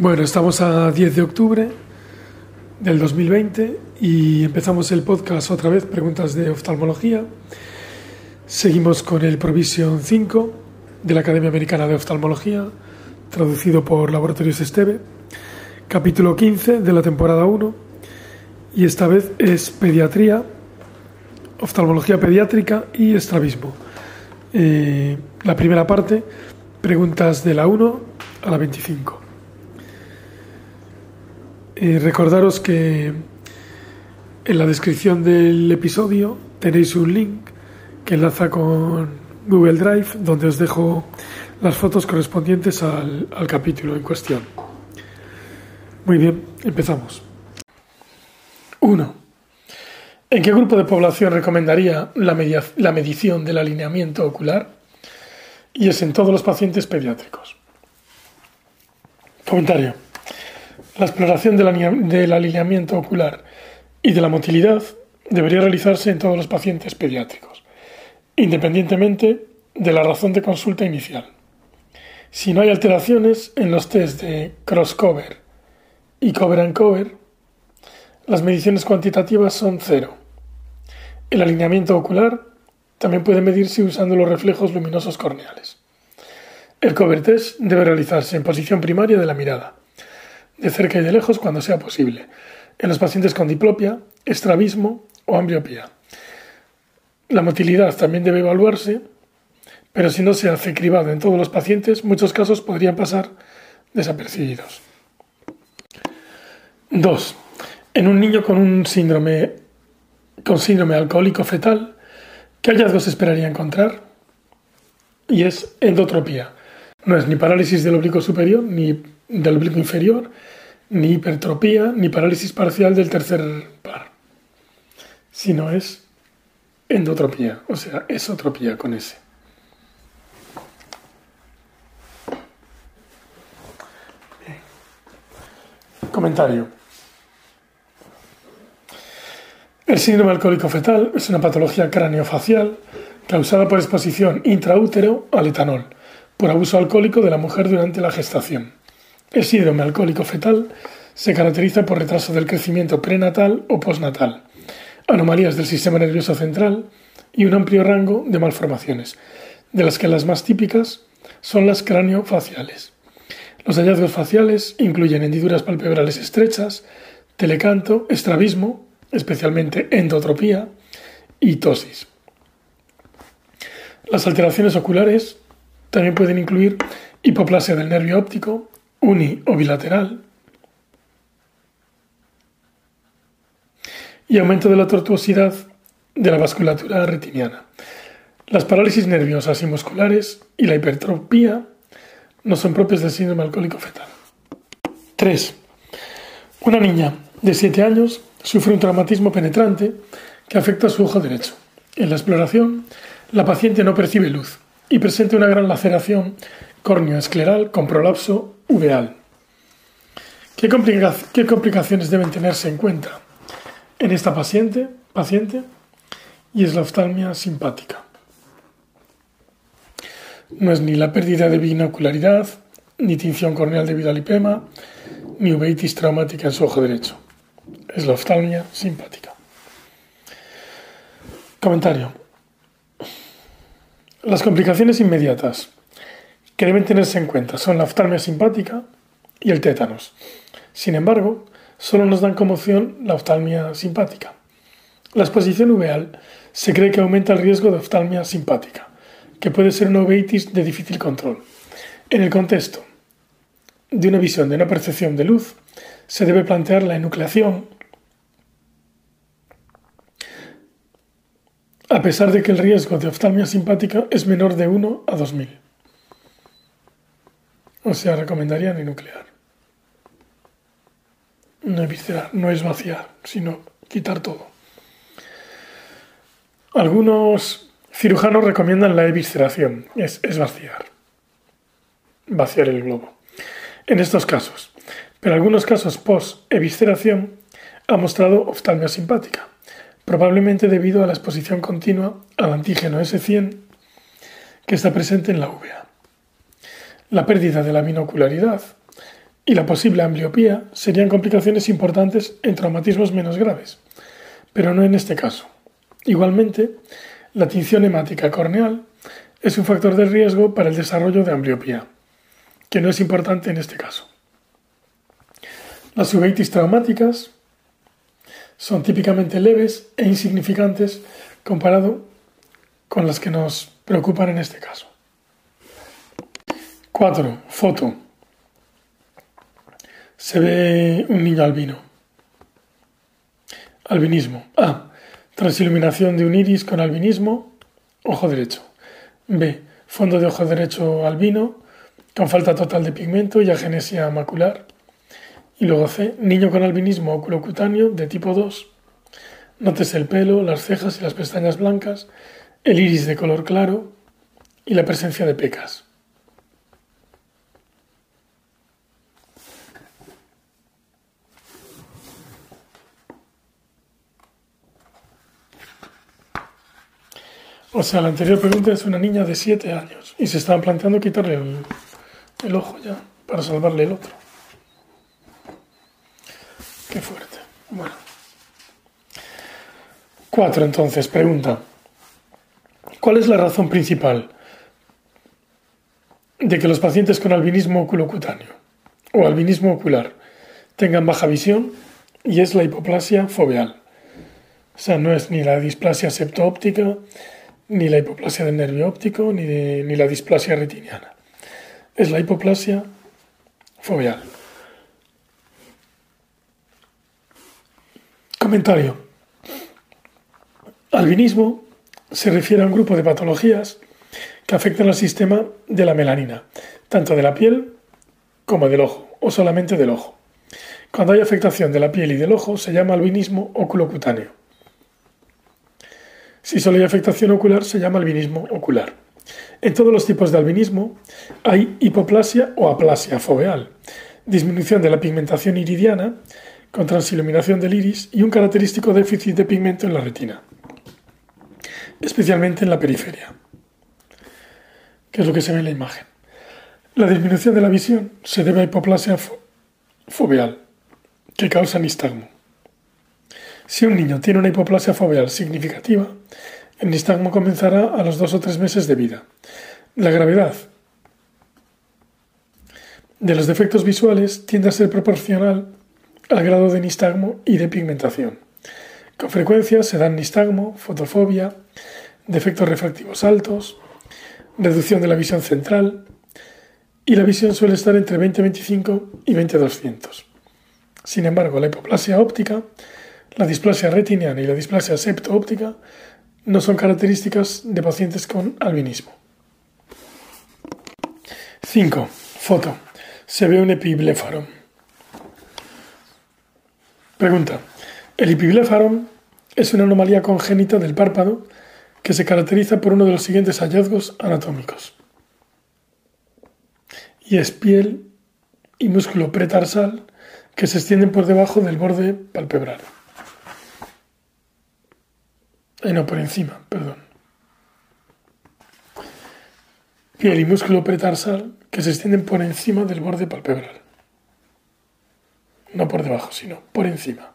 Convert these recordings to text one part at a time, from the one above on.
Bueno, estamos a 10 de octubre del 2020 y empezamos el podcast otra vez, preguntas de oftalmología. Seguimos con el Provision 5 de la Academia Americana de Oftalmología, traducido por Laboratorios Esteve, capítulo 15 de la temporada 1 y esta vez es pediatría, oftalmología pediátrica y estrabismo. Eh, la primera parte, preguntas de la 1 a la 25. Eh, recordaros que en la descripción del episodio tenéis un link que enlaza con Google Drive donde os dejo las fotos correspondientes al, capítulo en cuestión. Muy bien, empezamos. 1. ¿En qué grupo de población recomendaría la, la medición del alineamiento ocular? Y es en todos los pacientes pediátricos. Comentario. La exploración del alineamiento ocular y de la motilidad debería realizarse en todos los pacientes pediátricos, independientemente de la razón de consulta inicial. Si no hay alteraciones en los test de cross-cover y cover and cover, las mediciones cuantitativas son cero. El alineamiento ocular también puede medirse usando los reflejos luminosos corneales. El cover test debe realizarse en posición primaria de la mirada de cerca y de lejos cuando sea posible, en los pacientes con diplopia, estrabismo o ambliopía. La motilidad también debe evaluarse, pero si no se hace cribado en todos los pacientes, muchos casos podrían pasar desapercibidos. 2. En un niño con un síndrome, con síndrome alcohólico fetal, ¿qué hallazgos esperaría encontrar? Y es endotropía. No es ni parálisis del oblicuo superior ni del oblicuo inferior, ni hipertropía, ni parálisis parcial del tercer par, sino es endotropía, o sea, esotropía con S. Comentario. El síndrome alcohólico fetal es una patología craneofacial causada por exposición intraútero al etanol por abuso alcohólico de la mujer durante la gestación. El síndrome alcohólico fetal se caracteriza por retraso del crecimiento prenatal o postnatal, anomalías del sistema nervioso central y un amplio rango de malformaciones, de las que las más típicas son las craneofaciales. Los hallazgos faciales incluyen hendiduras palpebrales estrechas, telecanto, estrabismo, especialmente endotropía y tosis. Las alteraciones oculares también pueden incluir hipoplasia del nervio óptico, uni o bilateral, y aumento de la tortuosidad de la vasculatura retiniana. Las parálisis nerviosas y musculares y la hipertropía no son propias del síndrome alcohólico fetal. 3. Una niña de 7 años sufre un traumatismo penetrante que afecta a su ojo derecho. En la exploración, la paciente no percibe luz y presenta una gran laceración córneo-escleral con prolapso uveal. ¿Qué, complicaciones deben tenerse en cuenta en esta paciente? paciente? Y es la oftalmia simpática. No es ni la pérdida de binocularidad, ni tinción corneal debido al lipema, ni uveitis traumática en su ojo derecho. Es la oftalmia simpática. Comentario. Las complicaciones inmediatas que deben tenerse en cuenta son la oftalmia simpática y el tétanos. Sin embargo, solo nos dan como opción la oftalmia simpática. La exposición uveal se cree que aumenta el riesgo de oftalmia simpática, que puede ser una uveitis de difícil control. En el contexto de una visión de una percepción de luz, se debe plantear la enucleación a pesar de que el riesgo de oftalmia simpática es menor de 1 a 2000. O sea, recomendaría nuclear. No eviscerar, no es vaciar, sino quitar todo. Algunos cirujanos recomiendan la evisceración, es, es vaciar, vaciar el globo. En estos casos, pero algunos casos post-evisceración ha mostrado oftalmia simpática probablemente debido a la exposición continua al antígeno S100 que está presente en la uvea. La pérdida de la binocularidad y la posible ambliopía serían complicaciones importantes en traumatismos menos graves, pero no en este caso. Igualmente, la tinción hemática corneal es un factor de riesgo para el desarrollo de ambliopía, que no es importante en este caso. Las uveitis traumáticas son típicamente leves e insignificantes comparado con las que nos preocupan en este caso. 4. Foto. Se ve un niño albino. Albinismo. A. Transiluminación de un iris con albinismo. Ojo derecho. B. Fondo de ojo derecho albino con falta total de pigmento y agenesia macular. Y luego C. Niño con albinismo oculocutáneo de tipo 2. Notes el pelo, las cejas y las pestañas blancas, el iris de color claro y la presencia de pecas. O sea, la anterior pregunta es una niña de 7 años y se estaban planteando quitarle el, ojo ya para salvarle el otro. Qué fuerte. Bueno. Cuatro, entonces, pregunta. ¿Cuál es la razón principal de que los pacientes con albinismo oculocutáneo o albinismo ocular tengan baja visión y es la hipoplasia foveal? O sea, no es ni la displasia septoóptica, ni la hipoplasia del nervio óptico ni, ni la displasia retiniana. Es la hipoplasia foveal. Comentario. Albinismo se refiere a un grupo de patologías que afectan al sistema de la melanina, tanto de la piel como del ojo, o solamente del ojo. Cuando hay afectación de la piel y del ojo se llama albinismo oculocutáneo. Si solo hay afectación ocular, se llama albinismo ocular. En todos los tipos de albinismo hay hipoplasia o aplasia foveal, disminución de la pigmentación iridiana con transiluminación del iris y un característico déficit de pigmento en la retina, especialmente en la periferia, que es lo que se ve en la imagen. La disminución de la visión se debe a hipoplasia foveal, que causa nistagmo. Si un niño tiene una hipoplasia foveal significativa, el nistagmo comenzará a los dos o tres meses de vida. La gravedad de los defectos visuales tiende a ser proporcional al grado de nistagmo y de pigmentación. Con frecuencia se dan nistagmo, fotofobia, defectos refractivos altos, reducción de la visión central y la visión suele estar entre 20-25 y 20-200. Sin embargo, la hipoplasia óptica la displasia retiniana y la displasia septo-óptica no son características de pacientes con albinismo. 5. Foto. Se ve un epiblefaron. Pregunta. El epiblefaron es una anomalía congénita del párpado que se caracteriza por uno de los siguientes hallazgos anatómicos. Y es piel y músculo pretarsal que se extienden por debajo del borde palpebral. Eh, no, por encima, perdón. Piel y músculo pretarsal que se extienden por encima del borde palpebral. No por debajo, sino por encima.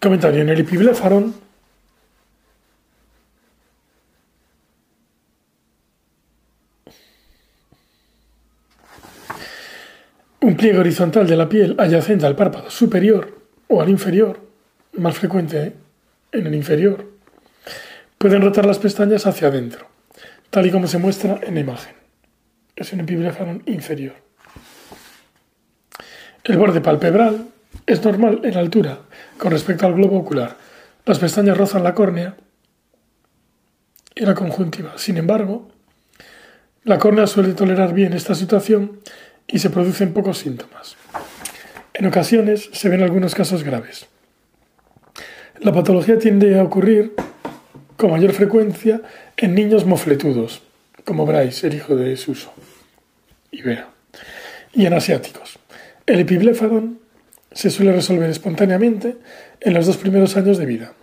Comentario. En el epiblefarón un pliegue horizontal de la piel adyacente al párpado superior o al inferior más frecuente en el inferior, pueden rotar las pestañas hacia adentro, tal y como se muestra en la imagen. Es un epiblefarón inferior. El borde palpebral es normal en altura con respecto al globo ocular. Las pestañas rozan la córnea y la conjuntiva. Sin embargo, la córnea suele tolerar bien esta situación y se producen pocos síntomas. En ocasiones se ven algunos casos graves. La patología tiende a ocurrir con mayor frecuencia en niños mofletudos, como Bryce, el hijo de Suso y y en asiáticos. El epiblefaron se suele resolver espontáneamente en los dos primeros años de vida.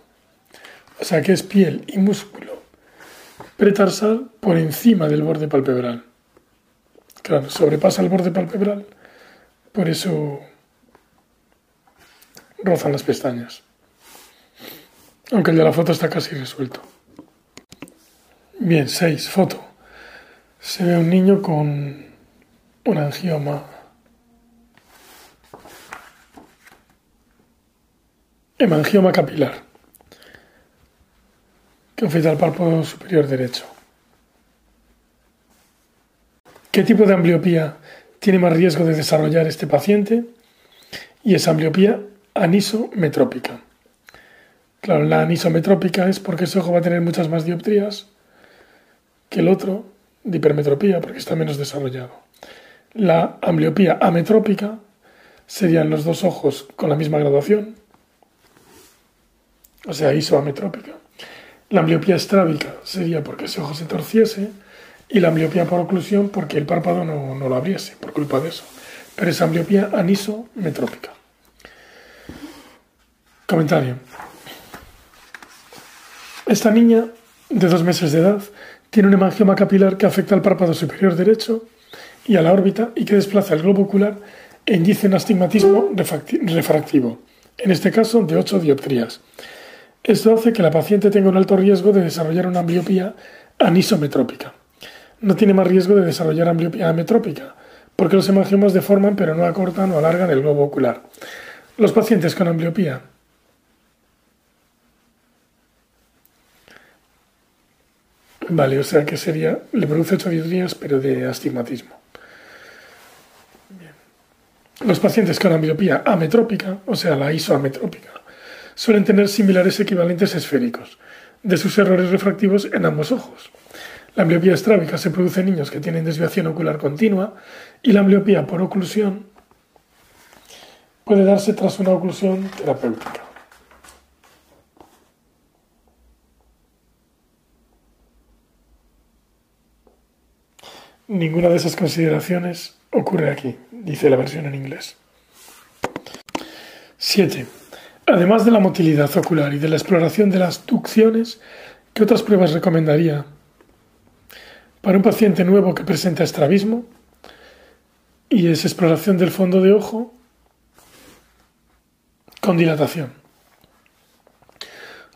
O sea que es piel y músculo pretarsal por encima del borde palpebral. Claro, sobrepasa el borde palpebral, por eso rozan las pestañas. Aunque el de la foto está casi resuelto. Bien, 6. Foto. Se ve un niño con un angioma. Hemangioma capilar que afecta al párpado superior derecho. ¿Qué tipo de ambliopía tiene más riesgo de desarrollar este paciente? Y es ambliopía anisometrópica. Claro, la anisometrópica es porque ese ojo va a tener muchas más dioptrías que el otro de hipermetropía porque está menos desarrollado. La ambliopía ametrópica serían los dos ojos con la misma graduación, o sea, isoametrópica. La ambliopía estrábica sería porque ese ojo se torciese y la ambliopía por oclusión porque el párpado no, no lo abriese por culpa de eso. Pero es ambliopía anisometrópica. Comentario. Esta niña, de dos meses de edad, tiene un hemangioma capilar que afecta al párpado superior derecho y a la órbita y que desplaza el globo ocular e indica un astigmatismo refractivo, en este caso de 8 dioptrías. Esto hace que la paciente tenga un alto riesgo de desarrollar una ambliopía anisometrópica. No tiene más riesgo de desarrollar ambliopía ametrópica, porque los hemangiomas deforman pero no acortan o alargan el globo ocular. Los pacientes con ambliopía Vale, o sea que sería, le produce días, pero de astigmatismo. Los pacientes con ambliopía ametrópica, o sea, la isoametrópica, suelen tener similares equivalentes esféricos de sus errores refractivos en ambos ojos. La ambliopía estrábica se produce en niños que tienen desviación ocular continua y la ambliopía por oclusión puede darse tras una oclusión terapéutica. Ninguna de esas consideraciones ocurre aquí, dice la versión en inglés. 7. Además de la motilidad ocular y de la exploración de las ducciones, ¿qué otras pruebas recomendaría para un paciente nuevo que presenta estrabismo? Y es exploración del fondo de ojo con dilatación.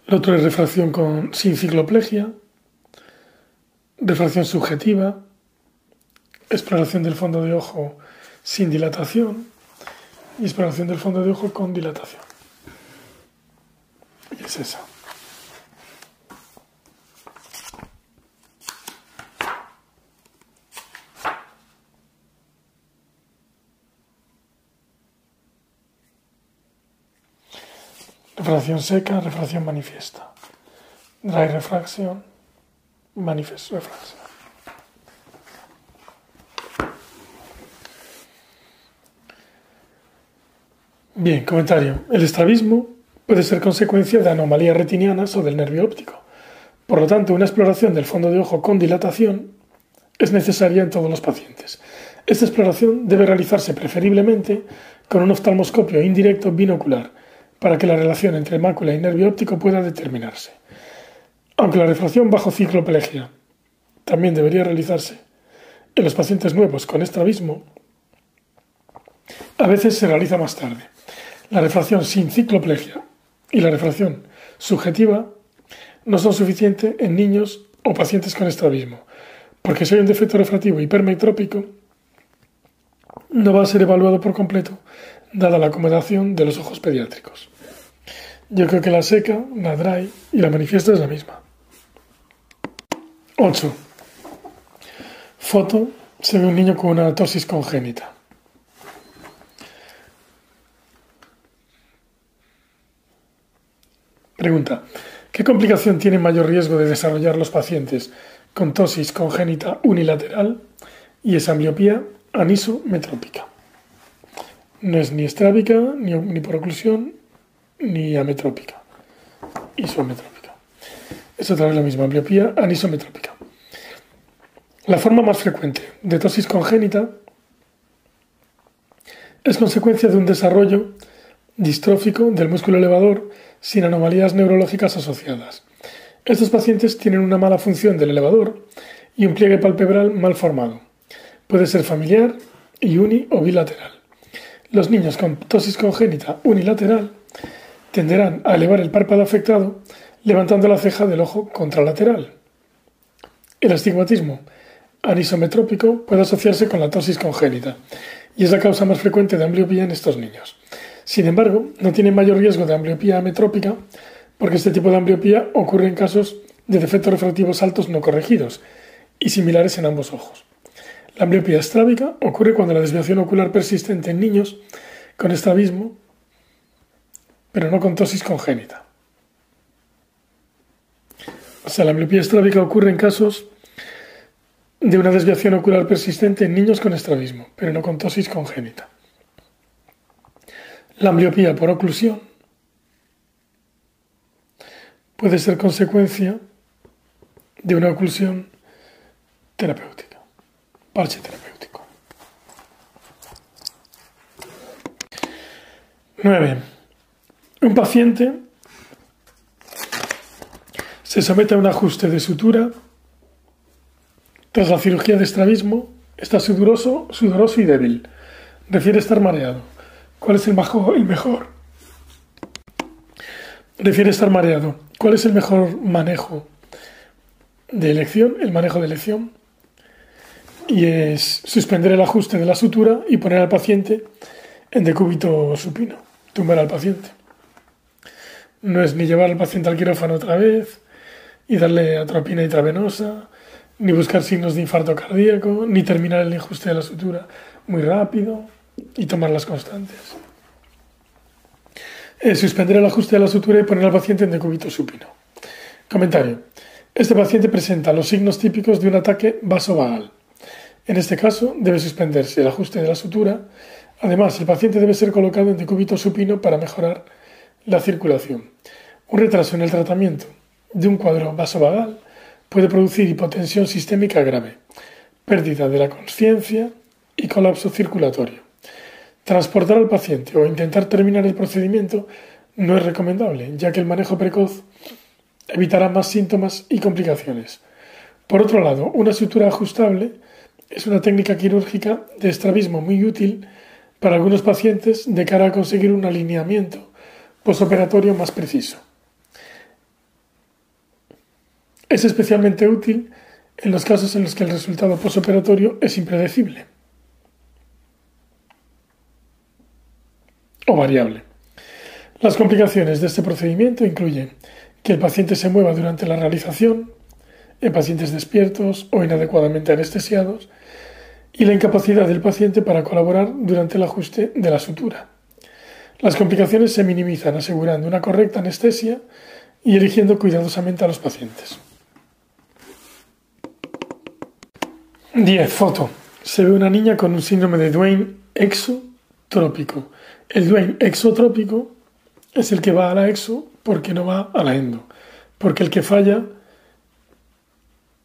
Lo otro es refracción con, sin cicloplegia, refracción subjetiva, exploración del fondo de ojo sin dilatación y exploración del fondo de ojo con dilatación. Y es esa. Refracción seca, refracción manifiesta. Dry refracción, manifest refracción. Bien, comentario. El estrabismo puede ser consecuencia de anomalías retinianas o del nervio óptico. Por lo tanto, una exploración del fondo de ojo con dilatación es necesaria en todos los pacientes. Esta exploración debe realizarse preferiblemente con un oftalmoscopio indirecto binocular para que la relación entre mácula y nervio óptico pueda determinarse. Aunque la refracción bajo cicloplegia también debería realizarse en los pacientes nuevos con estrabismo, a veces se realiza más tarde. La refracción sin cicloplegia y la refracción subjetiva no son suficientes en niños o pacientes con estrabismo, porque si hay un defecto refractivo hipermetrópico, no va a ser evaluado por completo, dada la acomodación de los ojos pediátricos. Yo creo que la seca, la dry y la manifiesta es la misma. 8. Foto. Se ve un niño con una tosis congénita. Pregunta. ¿Qué complicación tiene mayor riesgo de desarrollar los pacientes con tosis congénita unilateral y esa miopía anisometrópica? No es ni estrábica, ni, por oclusión, ni ametrópica. Isometrópica. Es otra vez la misma, miopía anisometrópica. La forma más frecuente de tosis congénita es consecuencia de un desarrollo distrófico del músculo elevador sin anomalías neurológicas asociadas. Estos pacientes tienen una mala función del elevador y un pliegue palpebral mal formado. Puede ser familiar y uni o bilateral. Los niños con ptosis congénita unilateral tenderán a elevar el párpado afectado levantando la ceja del ojo contralateral. El astigmatismo anisometrópico puede asociarse con la ptosis congénita y es la causa más frecuente de ambliopía en estos niños. Sin embargo, no tiene mayor riesgo de ambliopía ametrópica porque este tipo de ambliopía ocurre en casos de defectos refractivos altos no corregidos y similares en ambos ojos. La ambliopía estrábica ocurre cuando la desviación ocular persistente en niños con estrabismo, pero no con tosis congénita. O sea, la ambliopía estrábica ocurre en casos de una desviación ocular persistente en niños con estrabismo, pero no con tosis congénita. La ambliopía por oclusión puede ser consecuencia de una oclusión terapéutica, parche terapéutico. 9. Un paciente se somete a un ajuste de sutura tras la cirugía de estrabismo, está sudoroso, sudoroso y débil. Refiere estar mareado. ¿Cuál es el mejor? El mejor? Refiere estar mareado. ¿Cuál es el mejor manejo de elección? El manejo de elección. Y es suspender el ajuste de la sutura y poner al paciente en decúbito supino. Tumbar al paciente. No es ni llevar al paciente al quirófano otra vez y darle atropina intravenosa, ni buscar signos de infarto cardíaco, ni terminar el ajuste de la sutura muy rápido y tomar las constantes. suspender el ajuste de la sutura y poner al paciente en decúbito supino. Comentario. Este paciente presenta los signos típicos de un ataque vasovagal. En este caso, debe suspenderse el ajuste de la sutura. Además, el paciente debe ser colocado en decúbito supino para mejorar la circulación. Un retraso en el tratamiento de un cuadro vasovagal puede producir hipotensión sistémica grave, pérdida de la conciencia y colapso circulatorio. Transportar al paciente o intentar terminar el procedimiento no es recomendable, ya que el manejo precoz evitará más síntomas y complicaciones. Por otro lado, una sutura ajustable es una técnica quirúrgica de estrabismo muy útil para algunos pacientes de cara a conseguir un alineamiento posoperatorio más preciso. Es especialmente útil en los casos en los que el resultado posoperatorio es impredecible o variable. Las complicaciones de este procedimiento incluyen que el paciente se mueva durante la realización, en pacientes despiertos o inadecuadamente anestesiados, y la incapacidad del paciente para colaborar durante el ajuste de la sutura. Las complicaciones se minimizan asegurando una correcta anestesia y eligiendo cuidadosamente a los pacientes. 10. Foto. Se ve una niña con un síndrome de Duane exotrópico. El Duane exotrópico es el que va a la exo porque no va a la endo. Porque el que falla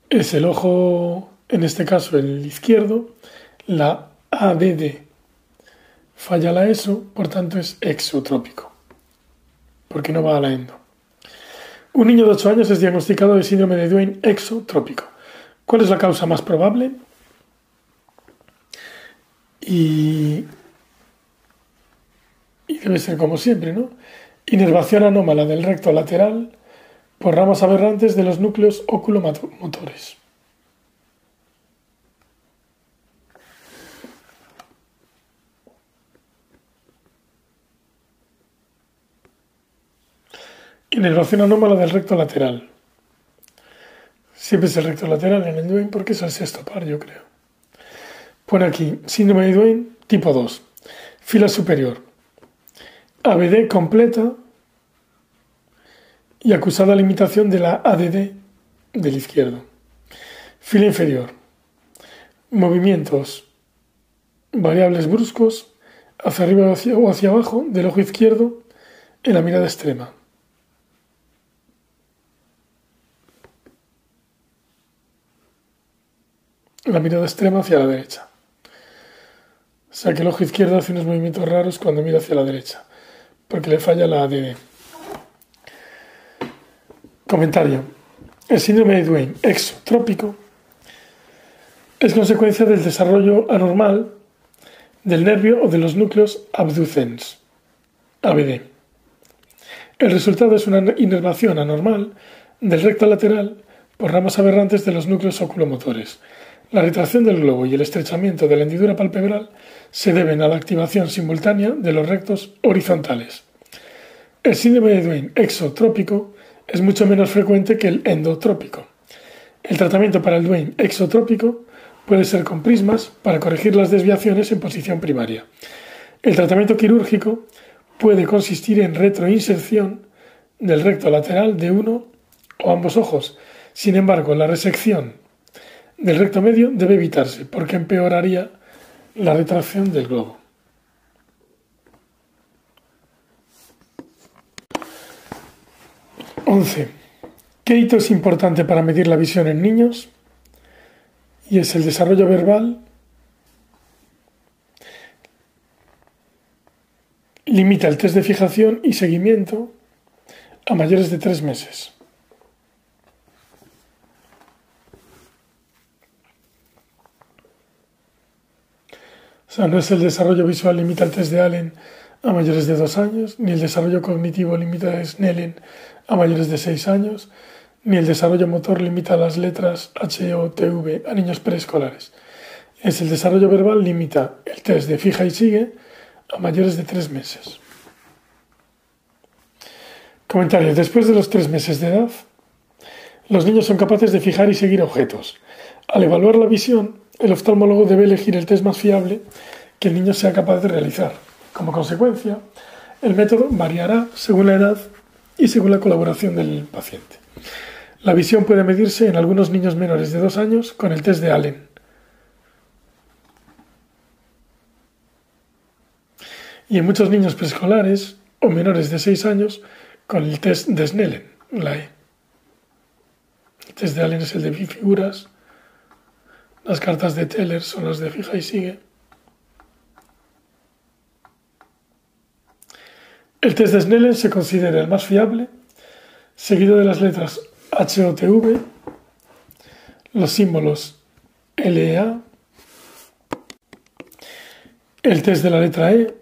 es el ojo, en este caso el izquierdo, la ADD. Falla la ESO, por tanto es exotrópico. Porque no va a la endo. Un niño de 8 años es diagnosticado de síndrome de Duane exotrópico. ¿Cuál es la causa más probable? Y, debe ser como siempre, ¿no? Inervación anómala del recto lateral por ramas aberrantes de los núcleos oculomotores. Inervación anómala del recto lateral. Siempre es el recto lateral en el Duane porque es el sexto par, yo creo. Pone aquí, síndrome de Duane tipo 2, fila superior, ABD completa y acusada limitación de la ADD del izquierdo. Fila inferior, movimientos variables bruscos hacia arriba o hacia abajo del ojo izquierdo en la mirada extrema. la mirada extrema hacia la derecha. O sea que el ojo izquierdo hace unos movimientos raros cuando mira hacia la derecha, porque le falla la ADD. Comentario. El síndrome de Duane exotrópico es consecuencia del desarrollo anormal del nervio o de los núcleos abducens, ABD. El resultado es una inervación anormal del recto lateral por ramas aberrantes de los núcleos oculomotores. La retracción del globo y el estrechamiento de la hendidura palpebral se deben a la activación simultánea de los rectos horizontales. El síndrome de Duane exotrópico es mucho menos frecuente que el endotrópico. El tratamiento para el Duane exotrópico puede ser con prismas para corregir las desviaciones en posición primaria. El tratamiento quirúrgico puede consistir en retroinserción del recto lateral de uno o ambos ojos. Sin embargo, la resección del recto medio debe evitarse porque empeoraría la retracción del globo. 11. ¿Qué hito es importante para medir la visión en niños? Y es el desarrollo verbal. Limita el test de fijación y seguimiento a mayores de tres meses. O sea, no es el desarrollo visual limita el test de Allen a mayores de dos años, ni el desarrollo cognitivo limita a Snellen a mayores de seis años, ni el desarrollo motor limita las letras H, O, T, V a niños preescolares. Es el desarrollo verbal limita el test de fija y sigue a mayores de tres meses. Comentario. Después de los tres meses de edad, los niños son capaces de fijar y seguir objetos. Al evaluar la visión, el oftalmólogo debe elegir el test más fiable que el niño sea capaz de realizar. Como consecuencia, el método variará según la edad y según la colaboración del paciente. La visión puede medirse en algunos niños menores de dos años con el test de Allen. Y en muchos niños preescolares o menores de 6 años con el test de Snellen, la E. El test de Allen es el de figuras. Las cartas de Teller son las de fija y sigue. El test de Snellen se considera el más fiable, seguido de las letras HOTV, los símbolos LEA, el test de la letra E,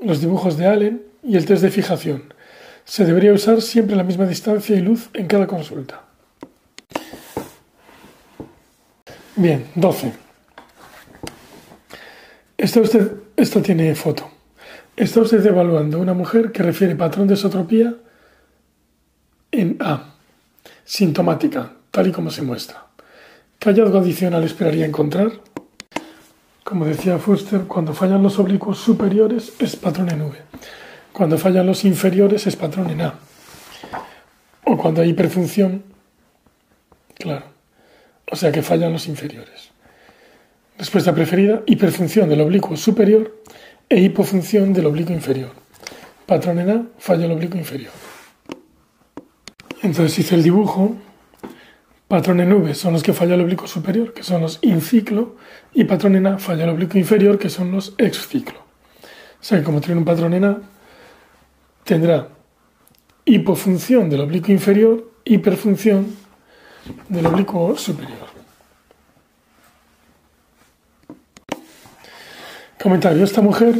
los dibujos de Allen y el test de fijación. Se debería usar siempre la misma distancia y luz en cada consulta. Bien, 12. Esto, usted, esto tiene foto. Está usted evaluando una mujer que refiere patrón de esotropía en A, sintomática, tal y como se muestra. ¿Qué hallazgo adicional esperaría encontrar? Como decía Fuster, cuando fallan los oblicuos superiores es patrón en V. Cuando fallan los inferiores es patrón en A. O cuando hay hiperfunción, claro. O sea que fallan los inferiores. Respuesta preferida, hiperfunción del oblicuo superior e hipofunción del oblicuo inferior. Patrón en A, falla el oblicuo inferior. Entonces hice el dibujo. Patrón en V son los que falla el oblicuo superior, que son los inciclo, y patrón en A falla el oblicuo inferior, que son los exciclo. O sea que como tiene un patrón en A, tendrá hipofunción del oblicuo inferior, hiperfunción del oblicuo superior. Comentario. Esta mujer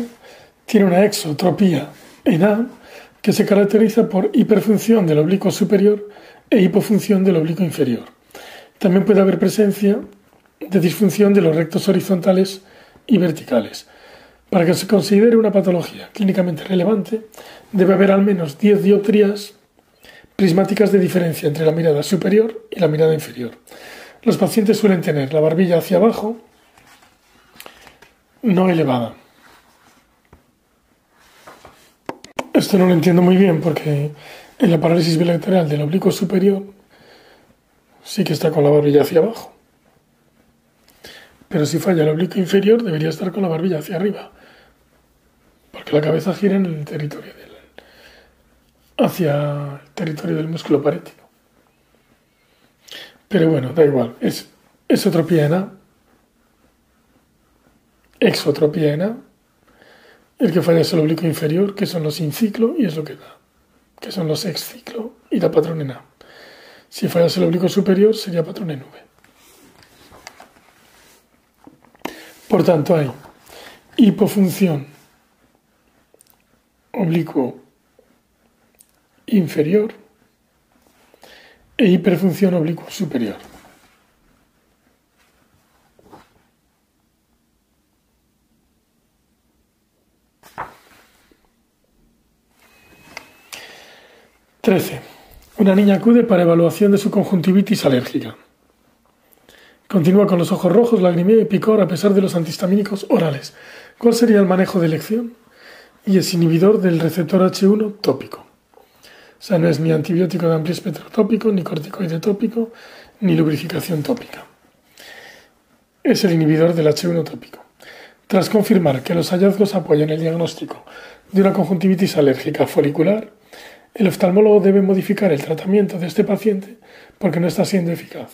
tiene una exotropía en A que se caracteriza por hiperfunción del oblicuo superior e hipofunción del oblicuo inferior. También puede haber presencia de disfunción de los rectos horizontales y verticales. Para que se considere una patología clínicamente relevante, debe haber al menos 10 dioptrías prismáticas de diferencia entre la mirada superior y la mirada inferior. Los pacientes suelen tener la barbilla hacia abajo, no elevada. Esto no lo entiendo muy bien porque en la parálisis bilateral del oblicuo superior sí que está con la barbilla hacia abajo. Pero si falla el oblicuo inferior debería estar con la barbilla hacia arriba. Porque la cabeza gira en el territorio del hacia el territorio del músculo parético. Pero bueno, da igual, es esotropía en A exotropía en A, el que falla es el oblicuo inferior, que son los inciclo, y es lo que da, que son los exciclo, y da patrón en A. Si fallas el oblicuo superior, sería patrón en V. Por tanto, hay hipofunción oblicuo inferior e hiperfunción oblicuo superior. Trece. Una niña acude para evaluación de su conjuntivitis alérgica. Continúa con los ojos rojos, lagrimeo y picor a pesar de los antihistamínicos orales. ¿Cuál sería el manejo de elección? Y es inhibidor del receptor H1 tópico. O sea, no es ni antibiótico de amplio espectro tópico, ni corticoide tópico, ni lubrificación tópica. Es el inhibidor del H1 tópico. Tras confirmar que los hallazgos apoyan el diagnóstico de una conjuntivitis alérgica folicular, el oftalmólogo debe modificar el tratamiento de este paciente porque no está siendo eficaz.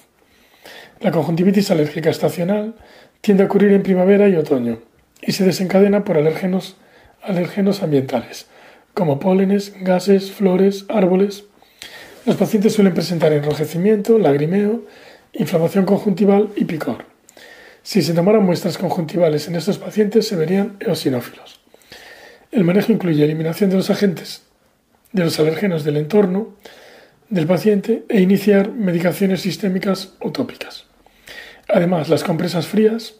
La conjuntivitis alérgica estacional tiende a ocurrir en primavera y otoño y se desencadena por alérgenos, alérgenos ambientales, como pólenes, gases, flores, árboles. Los pacientes suelen presentar enrojecimiento, lagrimeo, inflamación conjuntival y picor. Si se tomaran muestras conjuntivales en estos pacientes se verían eosinófilos. El manejo incluye eliminación de los agentes de los alérgenos del entorno del paciente e iniciar medicaciones sistémicas o tópicas. Además, las compresas frías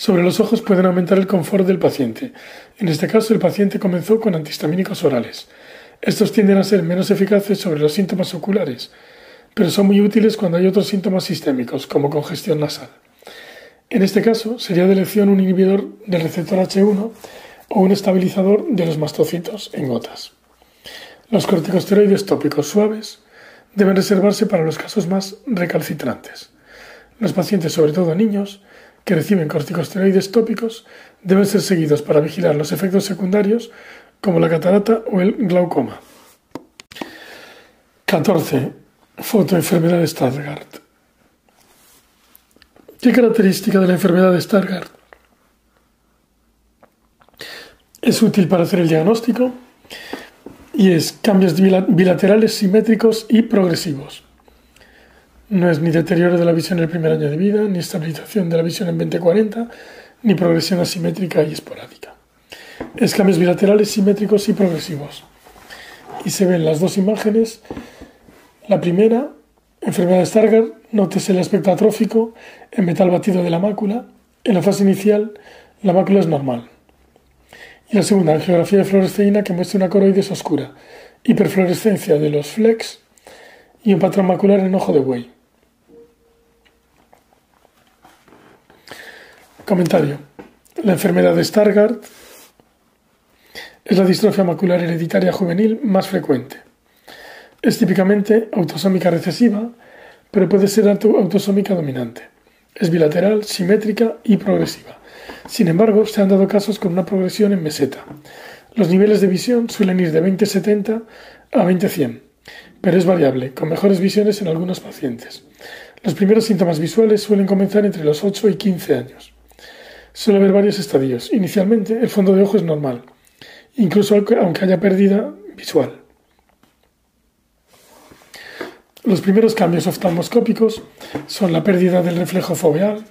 sobre los ojos pueden aumentar el confort del paciente. En este caso, el paciente comenzó con antihistamínicos orales. Estos tienden a ser menos eficaces sobre los síntomas oculares, pero son muy útiles cuando hay otros síntomas sistémicos, como congestión nasal. En este caso, sería de elección un inhibidor del receptor H1 o un estabilizador de los mastocitos en gotas. Los corticosteroides tópicos suaves deben reservarse para los casos más recalcitrantes. Los pacientes, sobre todo niños, que reciben corticosteroides tópicos deben ser seguidos para vigilar los efectos secundarios como la catarata o el glaucoma. 14. Fotoenfermedad de Stargardt. ¿Qué característica de la enfermedad de Stargardt es útil para hacer el diagnóstico y es cambios bilaterales simétricos y progresivos. No es ni deterioro de la visión en el primer año de vida, ni estabilización de la visión en 2040, ni progresión asimétrica y esporádica. Es cambios bilaterales simétricos y progresivos. Y se ven las dos imágenes. La primera, enfermedad de Stargardt, nótese el aspecto atrófico en metal batido de la mácula. En la fase inicial, la mácula es normal. Y la segunda, geografía de fluoresceína que muestra una coroides oscura, hiperfluorescencia de los flex y un patrón macular en ojo de buey. Comentario. La enfermedad de Stargardt es la distrofia macular hereditaria juvenil más frecuente. Es típicamente autosómica recesiva, pero puede ser autosómica dominante. Es bilateral, simétrica y progresiva. Sin embargo, se han dado casos con una progresión en meseta. Los niveles de visión suelen ir de 20-70 a 20-100, pero es variable, con mejores visiones en algunos pacientes. Los primeros síntomas visuales suelen comenzar entre los 8 y 15 años. Suele haber varios estadios. Inicialmente, el fondo de ojo es normal, incluso aunque haya pérdida visual. Los primeros cambios oftalmoscópicos son la pérdida del reflejo foveal,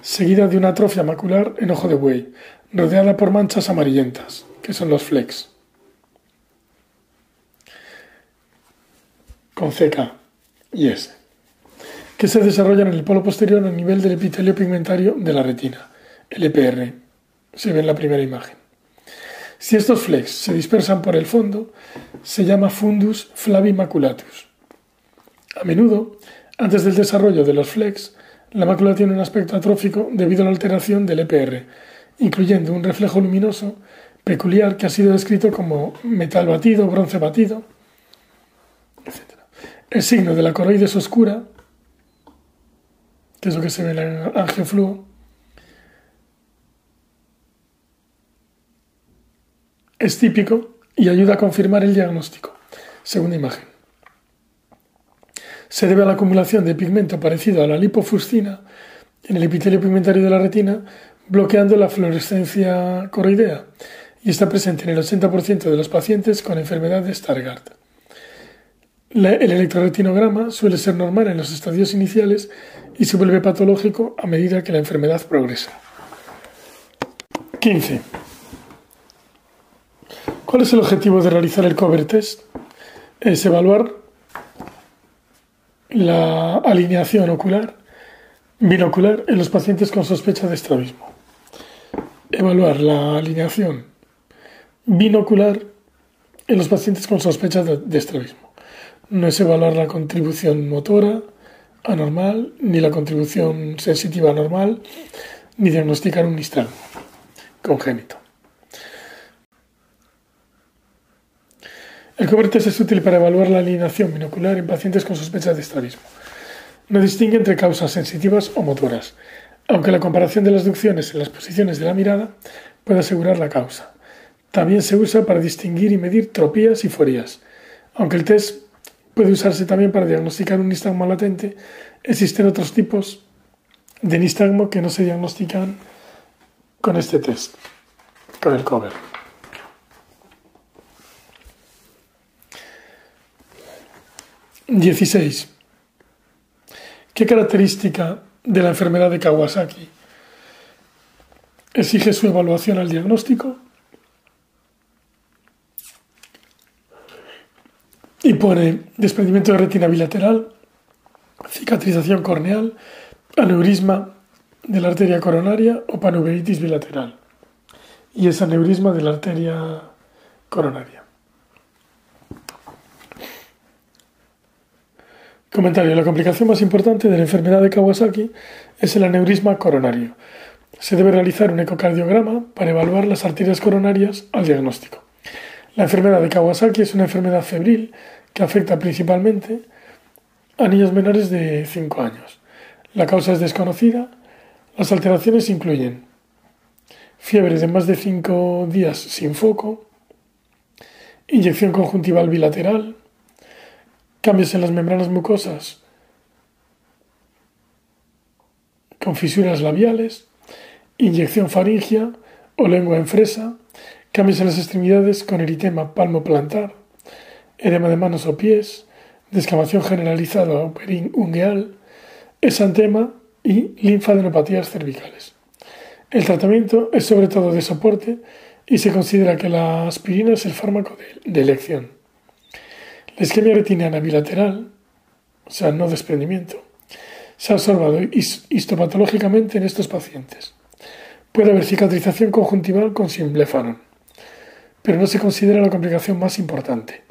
seguida de una atrofia macular en ojo de buey, rodeada por manchas amarillentas, que son los flex. Con CK y S, que se desarrollan en el polo posterior a nivel del epitelio pigmentario de la retina, el EPR. Se ve en la primera imagen. Si estos flex se dispersan por el fondo, se llama fundus flavimaculatus. A menudo, antes del desarrollo de los flex, la mácula tiene un aspecto atrófico debido a la alteración del EPR, incluyendo un reflejo luminoso peculiar que ha sido descrito como metal batido, bronce batido, etc. El signo de la coroides oscura, que es lo que se ve en el angiofluo, es típico y ayuda a confirmar el diagnóstico. Segunda imagen se debe a la acumulación de pigmento parecido a la lipofuscina en el epitelio pigmentario de la retina, bloqueando la fluorescencia coroidea y está presente en el 80% de los pacientes con enfermedad de Stargardt. el electroretinograma suele ser normal en los estadios iniciales y se vuelve patológico a medida que la enfermedad progresa. 15. ¿Cuál es el objetivo de realizar el cover test? Es evaluar la alineación ocular binocular en los pacientes con sospecha de estrabismo. Evaluar la alineación binocular en los pacientes con sospecha de estrabismo. No es evaluar la contribución motora anormal, ni la contribución sensitiva anormal, ni diagnosticar un nistagmo congénito. El test es útil para evaluar la alineación binocular en pacientes con sospecha de estrabismo. No distingue entre causas sensitivas o motoras, aunque la comparación de las ducciones en las posiciones de la mirada puede asegurar la causa. También se usa para distinguir y medir tropías y forías. Aunque el test puede usarse también para diagnosticar un nistagmo latente, existen otros tipos de nistagmo que no se diagnostican con este test, con el cover. 16. ¿Qué característica de la enfermedad de Kawasaki exige su evaluación al diagnóstico? Y pone desprendimiento de retina bilateral, cicatrización corneal, aneurisma de la arteria coronaria o panuveitis bilateral. Y es aneurisma de la arteria coronaria. Comentario. La complicación más importante de la enfermedad de Kawasaki es el aneurisma coronario. Se debe realizar un ecocardiograma para evaluar las arterias coronarias al diagnóstico. La enfermedad de Kawasaki es una enfermedad febril que afecta principalmente a niños menores de 5 años. La causa es desconocida. Las alteraciones incluyen fiebre de más de 5 días sin foco, inyección conjuntival bilateral, cambios en las membranas mucosas con fisuras labiales, inyección faringia o lengua en fresa, cambios en las extremidades con eritema palmo-plantar, edema de manos o pies, descamación generalizada o ungueal, esantema y linfadenopatías cervicales. El tratamiento es sobre todo de soporte y se considera que la aspirina es el fármaco de elección. La isquemia retiniana bilateral, o sea, no desprendimiento, se ha observado histopatológicamente en estos pacientes. Puede haber cicatrización conjuntival con simblefaron, pero no se considera la complicación más importante.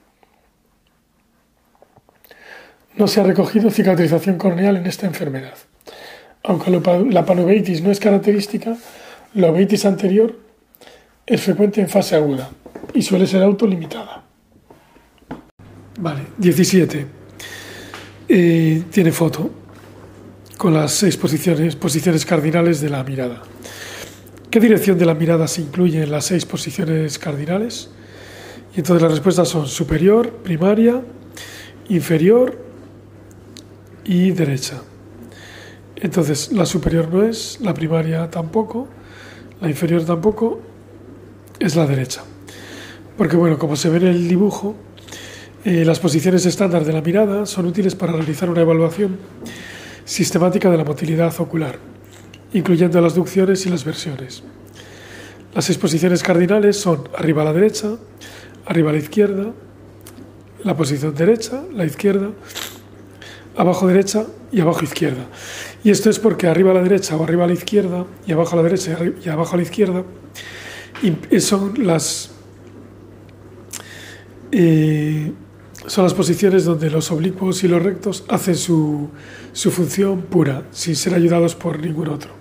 No se ha recogido cicatrización corneal en esta enfermedad. Aunque la panuveitis no es característica, la uveitis anterior es frecuente en fase aguda y suele ser autolimitada. Vale, 17. Eh, tiene foto con las seis posiciones, posiciones cardinales de la mirada. ¿Qué dirección de la mirada se incluye en las seis posiciones cardinales? Y entonces las respuestas son superior, primaria, inferior y derecha. Entonces la superior no es, la primaria tampoco, la inferior tampoco, es la derecha. Porque bueno, como se ve en el dibujo, eh, las posiciones estándar de la mirada son útiles para realizar una evaluación sistemática de la motilidad ocular, incluyendo las ducciones y las versiones. Las exposiciones cardinales son arriba a la derecha, arriba a la izquierda, la posición derecha, la izquierda, abajo derecha y abajo izquierda. Y esto es porque arriba a la derecha o arriba a la izquierda y abajo a la derecha y abajo a la izquierda son las eh, son las posiciones donde los oblicuos y los rectos hacen su, función pura, sin ser ayudados por ningún otro,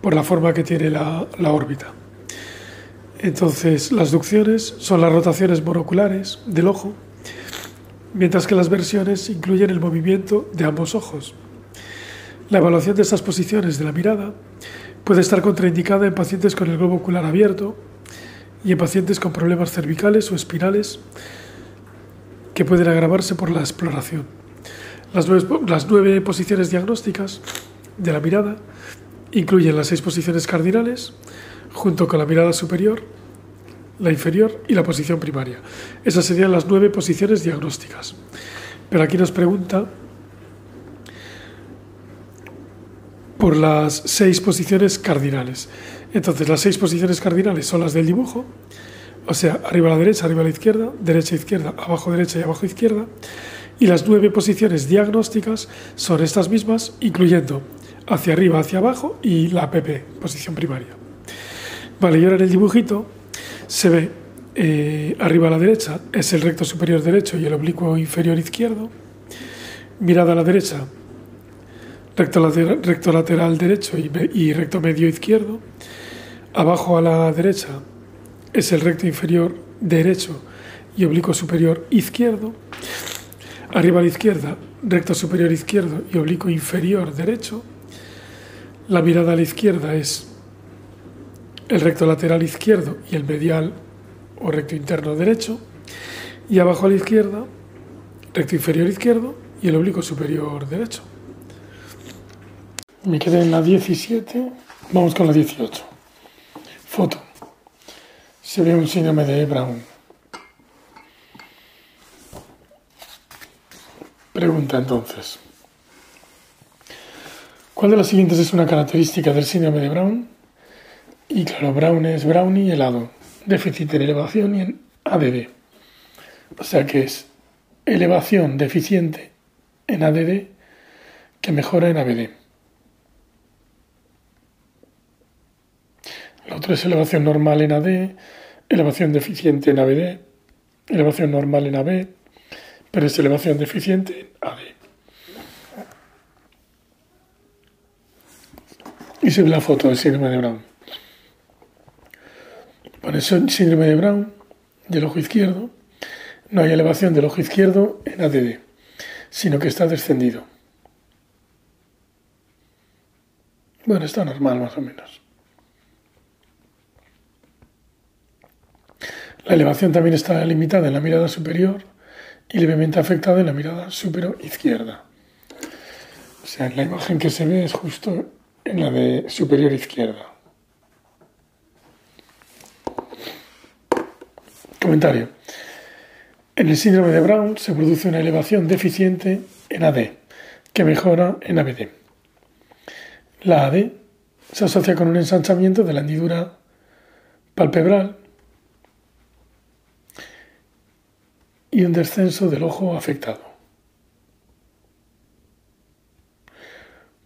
por la forma que tiene la, la órbita. Entonces, las ducciones son las rotaciones monoculares del ojo, mientras que las versiones incluyen el movimiento de ambos ojos. La evaluación de estas posiciones de la mirada puede estar contraindicada en pacientes con el globo ocular abierto y en pacientes con problemas cervicales o espinales que pueden agravarse por la exploración. Las nueve, posiciones diagnósticas de la mirada incluyen las seis posiciones cardinales, junto con la mirada superior, la inferior y la posición primaria. Esas serían las nueve posiciones diagnósticas. Pero aquí nos pregunta por las seis posiciones cardinales. Entonces, las seis posiciones cardinales son las del dibujo, o sea, arriba a la derecha, arriba a la izquierda, derecha a izquierda, abajo derecha y abajo izquierda. Y las nueve posiciones diagnósticas son estas mismas, incluyendo hacia arriba, hacia abajo y la PP, posición primaria. Vale, y ahora en el dibujito se ve eh, arriba a la derecha es el recto superior derecho y el oblicuo inferior izquierdo. Mirada a la derecha, recto lateral, derecho y recto medio izquierdo. Abajo a la derecha es el recto inferior derecho y oblicuo superior izquierdo. Arriba a la izquierda, recto superior izquierdo y oblicuo inferior derecho. La mirada a la izquierda es el recto lateral izquierdo y el medial o recto interno derecho. Y abajo a la izquierda, recto inferior izquierdo y el oblicuo superior derecho. Me quedé en la 17, vamos con la 18. Foto. Se ve un síndrome de Brown. Pregunta entonces. ¿Cuál de las siguientes es una característica del síndrome de Brown? Y claro, Brown es brownie helado, déficit en elevación y en ADD. O sea que es elevación deficiente en ADD que mejora en ABD. Lo otro es elevación normal en AD, elevación deficiente en ABD, elevación normal en AB, pero es elevación deficiente en AD. Y se ve la foto del síndrome de Brown. Por eso el síndrome de Brown del ojo izquierdo no hay elevación del ojo izquierdo en ADD, sino que está descendido. Bueno, está normal más o menos. La elevación también está limitada en la mirada superior y levemente afectada en la mirada superior izquierda. O sea, la imagen que se ve es justo en la de superior izquierda. Comentario. En el síndrome de Brown se produce una elevación deficiente en AD, que mejora en ABD. La AD se asocia con un ensanchamiento de la hendidura palpebral y un descenso del ojo afectado.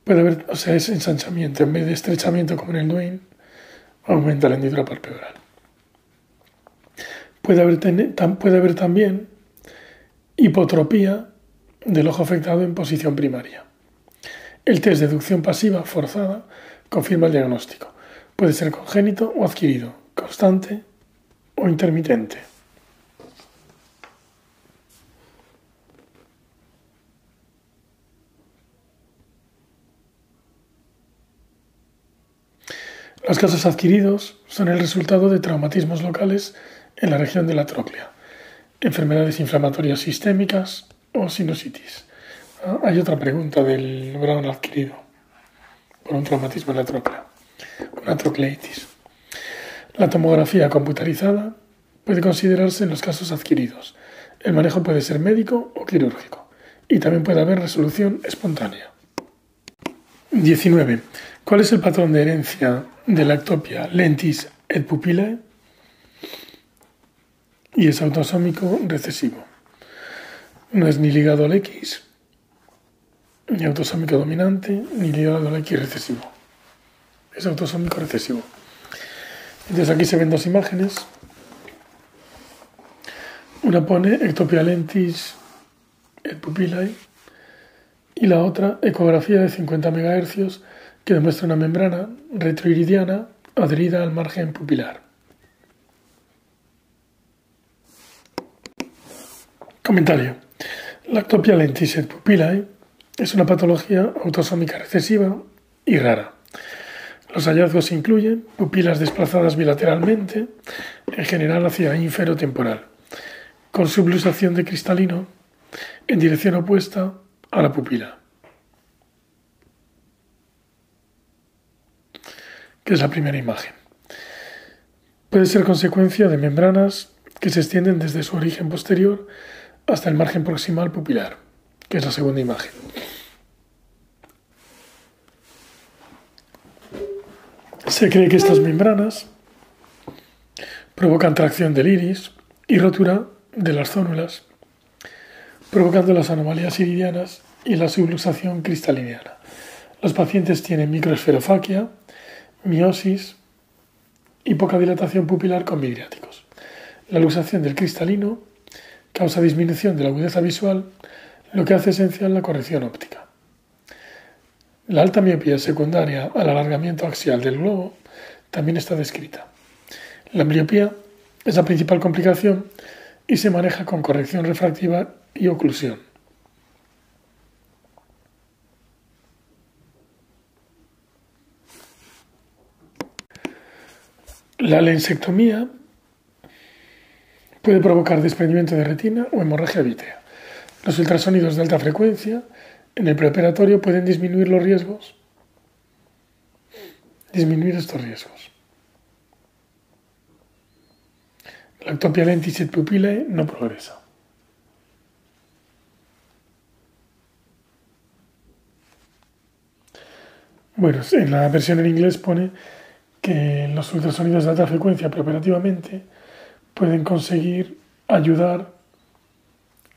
Puede haber, o sea, ese ensanchamiento en vez de estrechamiento como en el Duane, aumenta la hendidura palpebral. Puede haber, puede haber también hipotropía del ojo afectado en posición primaria. El test de deducción pasiva forzada confirma el diagnóstico. Puede ser congénito o adquirido, constante o intermitente. Los casos adquiridos son el resultado de traumatismos locales en la región de la tróclea, enfermedades inflamatorias sistémicas o sinusitis. Ah, hay otra pregunta del Brown adquirido por un traumatismo en la tróclea, una trocleitis. La tomografía computarizada puede considerarse en los casos adquiridos. El manejo puede ser médico o quirúrgico y también puede haber resolución espontánea. 19. ¿Cuál es el patrón de herencia de la ectopia lentis et pupillae? Y es autosómico recesivo. No es ni ligado al X, ni autosómico dominante, ni ligado al X recesivo. Es autosómico recesivo. Entonces aquí se ven dos imágenes. Una pone ectopia lentis et pupillae y la otra ecografía de 50 MHz que demuestra una membrana retroiridiana adherida al margen pupilar. Comentario. La ectopia lentis et pupillae es una patología autosómica recesiva y rara. Los hallazgos incluyen pupilas desplazadas bilateralmente, en general hacia inferotemporal, con subluxación de cristalino en dirección opuesta a la pupila. Es la primera imagen. Puede ser consecuencia de membranas que se extienden desde su origen posterior hasta el margen proximal pupilar, que es la segunda imagen. Se cree que estas membranas provocan tracción del iris y rotura de las zónulas, provocando las anomalías iridianas y la subluxación cristaliniana. Los pacientes tienen microesferofaquia, miosis y poca dilatación pupilar con midriáticos. La luxación del cristalino causa disminución de la agudeza visual, lo que hace esencial la corrección óptica. La alta miopía secundaria al alargamiento axial del globo también está descrita. La miopía es la principal complicación y se maneja con corrección refractiva y oclusión. La lensectomía puede provocar desprendimiento de retina o hemorragia vítea. Los ultrasonidos de alta frecuencia en el preoperatorio pueden disminuir los riesgos, disminuir estos riesgos. La ectopia lentis et no progresa. Bueno, en la versión en inglés pone que los ultrasonidos de alta frecuencia preoperativamente pueden conseguir ayudar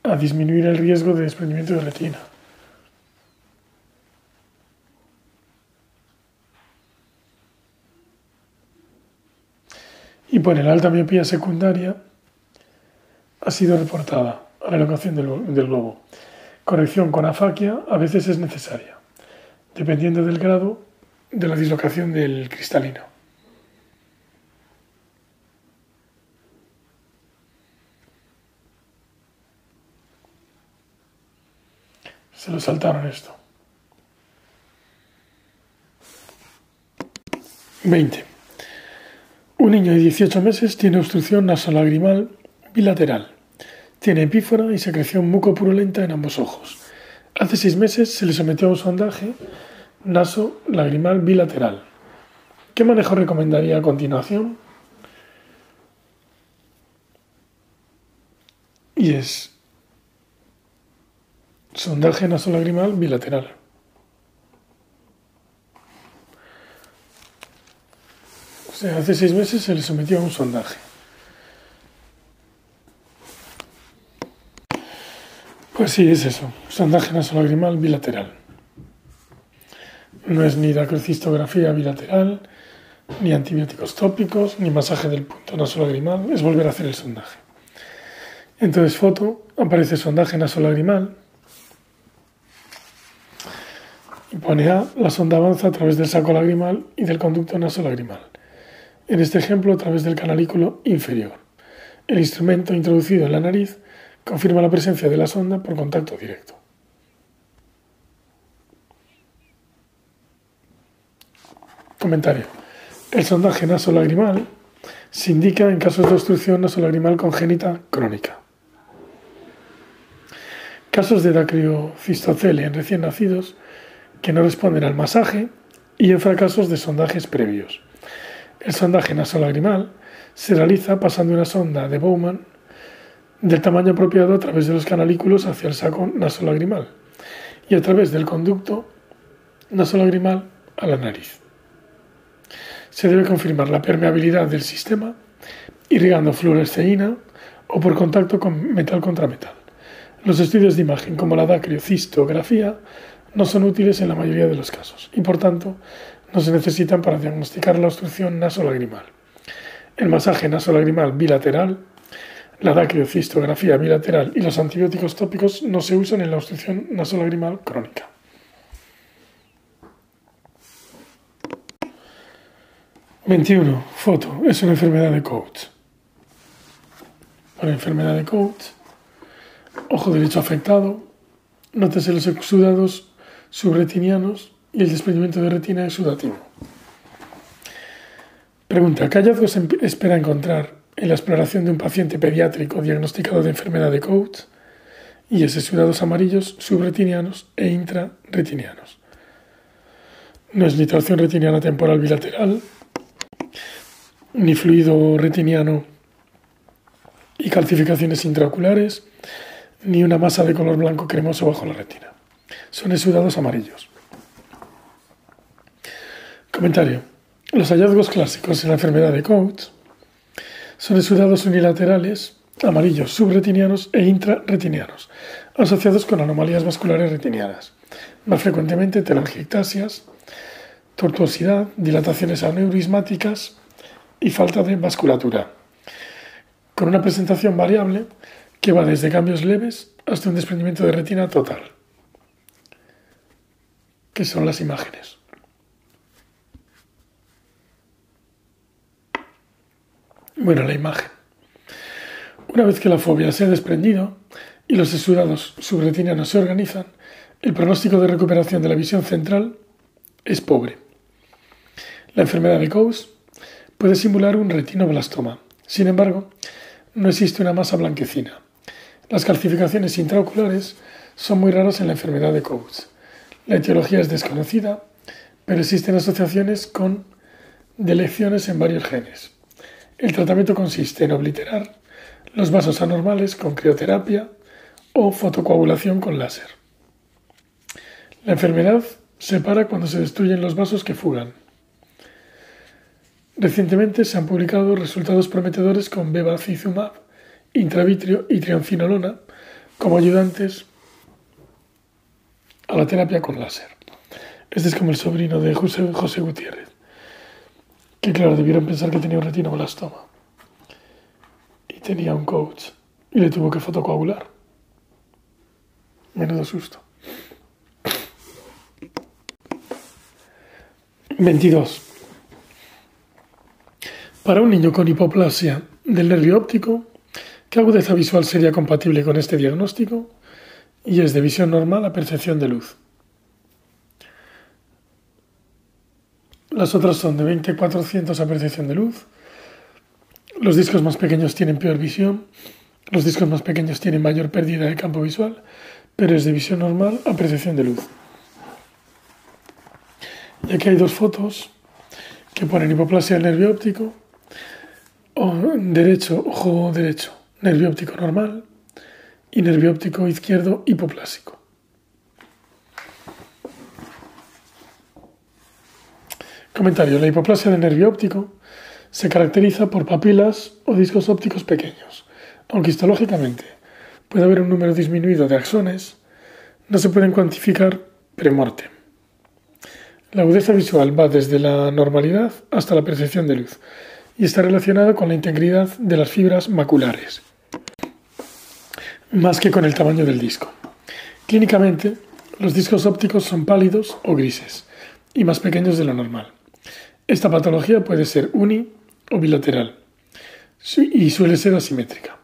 a disminuir el riesgo de desprendimiento de retina. Y por la alta miopía secundaria ha sido reportada a la elocación del, del globo. Corrección con afaquia a veces es necesaria, dependiendo del grado de la dislocación del cristalino. Se lo saltaron esto. 20. Un niño de 18 meses tiene obstrucción nasolagrimal bilateral. Tiene epífora y secreción mucopurulenta en ambos ojos. Hace seis meses se le sometió a un sondaje naso-lagrimal bilateral. ¿Qué manejo recomendaría a continuación? Y es sondaje nasolagrimal bilateral. O sea, hace seis meses se le sometió a un sondaje. Pues sí, es eso, sondaje nasolagrimal bilateral. No es ni dacrocistografía bilateral, ni antibióticos tópicos, ni masaje del punto nasolagrimal, es volver a hacer el sondaje. Entonces, foto, aparece sondaje nasolagrimal la sonda avanza a través del saco lagrimal y del conducto nasolagrimal. En este ejemplo, a través del canalículo inferior. El instrumento introducido en la nariz confirma la presencia de la sonda por contacto directo. Comentario. El sondaje nasolagrimal se indica en casos de obstrucción nasolagrimal congénita crónica. Casos de dacriocistocelia en recién nacidos que no responden al masaje y en fracasos de sondajes previos. El sondaje nasolagrimal se realiza pasando una sonda de Bowman del tamaño apropiado a través de los canalículos hacia el saco nasolagrimal y a través del conducto nasolagrimal a la nariz se debe confirmar la permeabilidad del sistema irrigando fluoresceína o por contacto con metal contra metal. Los estudios de imagen como la dacriocistografía no son útiles en la mayoría de los casos y por tanto no se necesitan para diagnosticar la obstrucción nasolagrimal. El masaje nasolagrimal bilateral, la dacriocistografía bilateral y los antibióticos tópicos no se usan en la obstrucción nasolagrimal crónica. 21. Foto. Es una enfermedad de Coates. Una enfermedad de Coates. Ojo derecho afectado. Nótese los exudados subretinianos y el desprendimiento de retina exudativo. Pregunta. ¿Qué hallazgos espera encontrar en la exploración de un paciente pediátrico diagnosticado de enfermedad de Coates y es exudados amarillos subretinianos e intraretinianos? No es ni retiniana temporal bilateral, ni fluido retiniano y calcificaciones intraoculares, ni una masa de color blanco cremoso bajo la retina. Son exudados amarillos. Comentario. Los hallazgos clásicos en la enfermedad de Coates son exudados unilaterales amarillos subretinianos e intraretinianos, asociados con anomalías vasculares retinianas, más frecuentemente telangiectasias, tortuosidad, dilataciones aneurismáticas y falta de vasculatura, con una presentación variable que va desde cambios leves hasta un desprendimiento de retina total, que son las imágenes. Bueno, la imagen. Una vez que la fobia se ha desprendido y los exudados subretinianos se organizan, el pronóstico de recuperación de la visión central es pobre. La enfermedad de Coase puede simular un retinoblastoma. Sin embargo, no existe una masa blanquecina. Las calcificaciones intraoculares son muy raras en la enfermedad de Coates. La etiología es desconocida, pero existen asociaciones con delecciones en varios genes. El tratamiento consiste en obliterar los vasos anormales con crioterapia o fotocoagulación con láser. La enfermedad se para cuando se destruyen los vasos que fugan. Recientemente se han publicado resultados prometedores con bevacizumab, intravitrio y triancinolona como ayudantes a la terapia con láser. Este es como el sobrino de José, José Gutiérrez, que claro, debieron pensar que tenía un retinoblastoma y tenía un coach y le tuvo que fotocoagular. Menudo susto. 22. Para un niño con hipoplasia del nervio óptico, ¿qué agudeza visual sería compatible con este diagnóstico? Y es de visión normal a percepción de luz. Las otras son de 20-400 a percepción de luz. Los discos más pequeños tienen peor visión. Los discos más pequeños tienen mayor pérdida de campo visual, pero es de visión normal a percepción de luz. Y aquí hay dos fotos que ponen hipoplasia del nervio óptico derecho, ojo derecho, nervio óptico normal y nervio óptico izquierdo hipoplásico. Comentario. La hipoplasia del nervio óptico se caracteriza por papilas o discos ópticos pequeños, aunque histológicamente puede haber un número disminuido de axones, no se pueden cuantificar premorte. La agudeza visual va desde la normalidad hasta la percepción de luz, y está relacionado con la integridad de las fibras maculares, más que con el tamaño del disco. Clínicamente, los discos ópticos son pálidos o grises y más pequeños de lo normal. Esta patología puede ser uni o bilateral y suele ser asimétrica.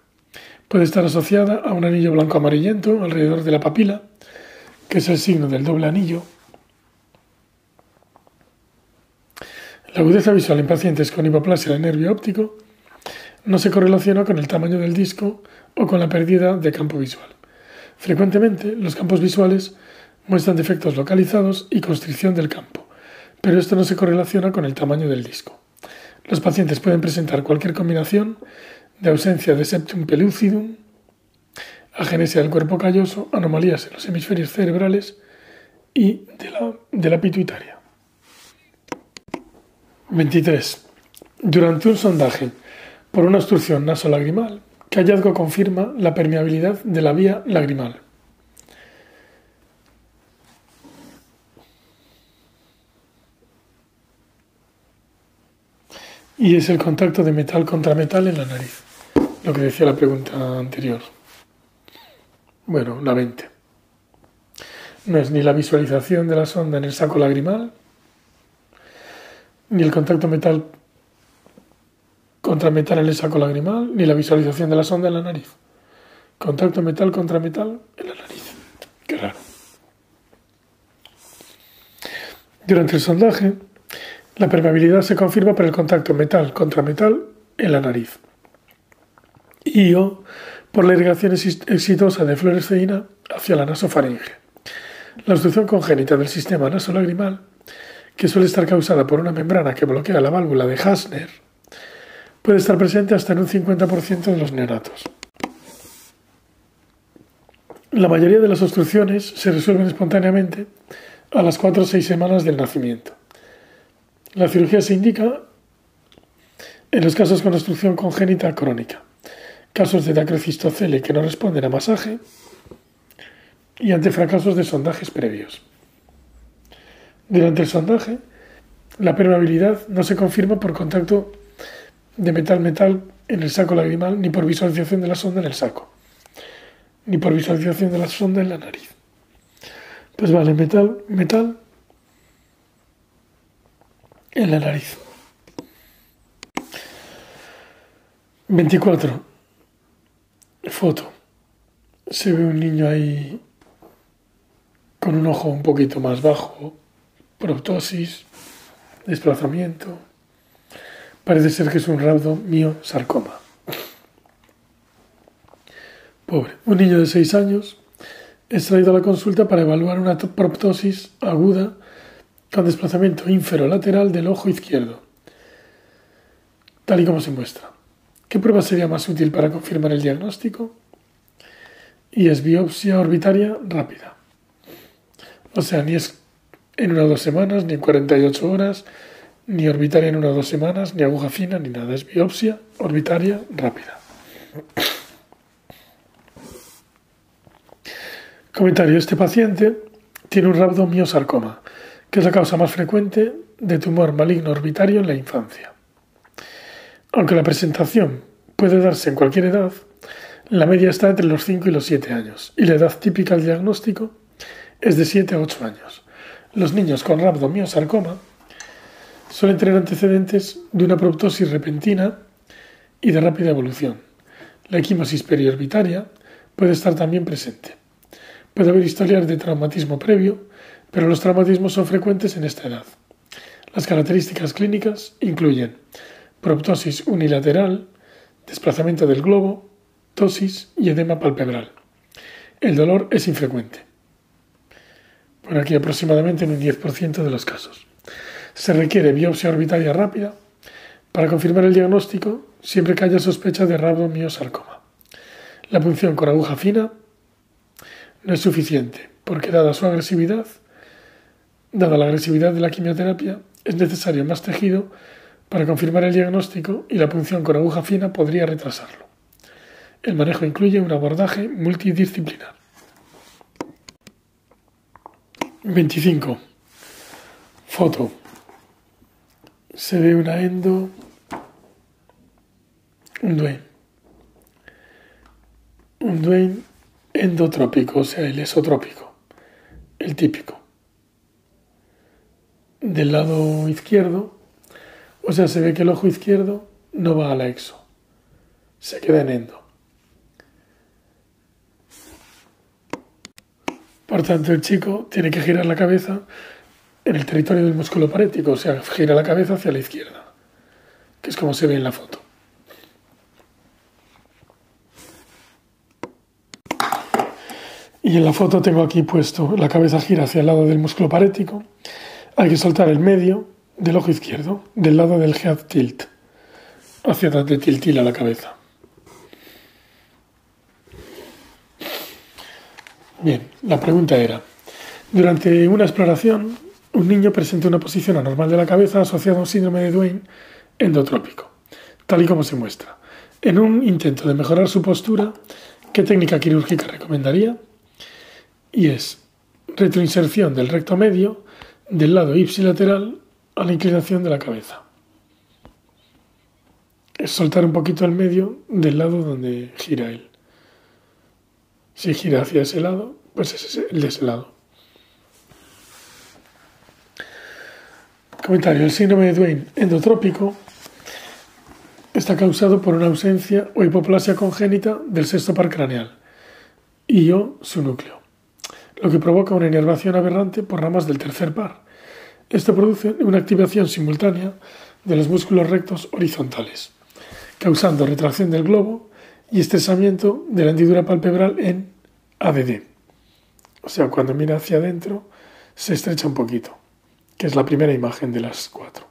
Puede estar asociada a un anillo blanco amarillento alrededor de la papila, que es el signo del doble anillo La agudeza visual en pacientes con hipoplasia del nervio óptico no se correlaciona con el tamaño del disco o con la pérdida de campo visual. Frecuentemente, los campos visuales muestran defectos localizados y constricción del campo, pero esto no se correlaciona con el tamaño del disco. Los pacientes pueden presentar cualquier combinación de ausencia de septum pellucidum, agenesia del cuerpo calloso, anomalías en los hemisferios cerebrales y de la, de la pituitaria. 23. Durante un sondaje por una obstrucción nasolagrimal, ¿qué hallazgo confirma la permeabilidad de la vía lagrimal? Y es el contacto de metal contra metal en la nariz, lo que decía la pregunta anterior. Bueno, la 20. No es ni la visualización de la sonda en el saco lagrimal, ni el contacto metal contra metal en el saco lagrimal, ni la visualización de la sonda en la nariz. Contacto metal contra metal en la nariz. Qué raro. Durante el sondaje, la permeabilidad se confirma por el contacto metal contra metal en la nariz. Y o por la irrigación exitosa de fluoresceína hacia la nasofaringe. La obstrucción congénita del sistema nasolagrimal que suele estar causada por una membrana que bloquea la válvula de Hasner, puede estar presente hasta en un 50% de los neonatos. La mayoría de las obstrucciones se resuelven espontáneamente a las 4 o 6 semanas del nacimiento. La cirugía se indica en los casos con obstrucción congénita crónica, casos de dacrocistocele que no responden a masaje y ante fracasos de sondajes previos. Durante el sondaje, la permeabilidad no se confirma por contacto de metal-metal en el saco lagrimal ni por visualización de la sonda en el saco, ni por visualización de la sonda en la nariz. Pues vale, metal, metal en la nariz. 24. Foto. Se ve un niño ahí con un ojo un poquito más bajo, proptosis, desplazamiento. Parece ser que es un rhabdo sarcoma. Pobre. Un niño de 6 años es traído a la consulta para evaluar una proptosis aguda con desplazamiento inferolateral del ojo izquierdo, tal y como se muestra. ¿Qué prueba sería más útil para confirmar el diagnóstico? Y es biopsia orbitaria rápida. O sea, ni es en una o dos semanas, ni en 48 horas, ni orbitaria en una o dos semanas, ni aguja fina, ni nada. Es biopsia orbitaria rápida. Comentario. Este paciente tiene un rabdomiosarcoma, que es la causa más frecuente de tumor maligno orbitario en la infancia. Aunque la presentación puede darse en cualquier edad, la media está entre los 5 y los 7 años y la edad típica del diagnóstico es de 7 a 8 años. Los niños con rabdomiosarcoma suelen tener antecedentes de una proptosis repentina y de rápida evolución. La equimosis periorbitaria puede estar también presente. Puede haber historias de traumatismo previo, pero los traumatismos son frecuentes en esta edad. Las características clínicas incluyen proptosis unilateral, desplazamiento del globo, tosis y edema palpebral. El dolor es infrecuente. Por aquí aproximadamente en un 10% de los casos. Se requiere biopsia orbitaria rápida para confirmar el diagnóstico siempre que haya sospecha de rabdomiosarcoma. La punción con aguja fina no es suficiente, porque dada su agresividad, dada la agresividad de la quimioterapia, es necesario más tejido para confirmar el diagnóstico y la punción con aguja fina podría retrasarlo. El manejo incluye un abordaje multidisciplinar. 25. Foto. Se ve una endo, un duene. Un duene endotrópico, o sea, el esotrópico, el típico. Del lado izquierdo, o sea, se ve que el ojo izquierdo no va a la exo, se queda en endo. Por tanto, el chico tiene que girar la cabeza en el territorio del músculo parético, o sea, gira la cabeza hacia la izquierda, que es como se ve en la foto. Y en la foto tengo aquí puesto la cabeza gira hacia el lado del músculo parético. Hay que soltar el medio del ojo izquierdo, del lado del head tilt, hacia atrás de tiltila la cabeza. Bien, la pregunta era, durante una exploración, un niño presenta una posición anormal de la cabeza asociada a un síndrome de Duane endotrópico, tal y como se muestra. En un intento de mejorar su postura, ¿qué técnica quirúrgica recomendaría? y es retroinserción del recto medio del lado ipsilateral a la inclinación de la cabeza. Es soltar un poquito el medio del lado donde gira él. Si gira hacia ese lado, pues es el de ese lado. Comentario. El síndrome de Duane endotrópico está causado por una ausencia o hipoplasia congénita del sexto par craneal y o su núcleo lo que provoca una inervación aberrante por ramas del tercer par. Esto produce una activación simultánea de los músculos rectos horizontales, causando retracción del globo y estresamiento de la hendidura palpebral en ADD. O sea, cuando mira hacia adentro se estrecha un poquito, que es la primera imagen de las cuatro.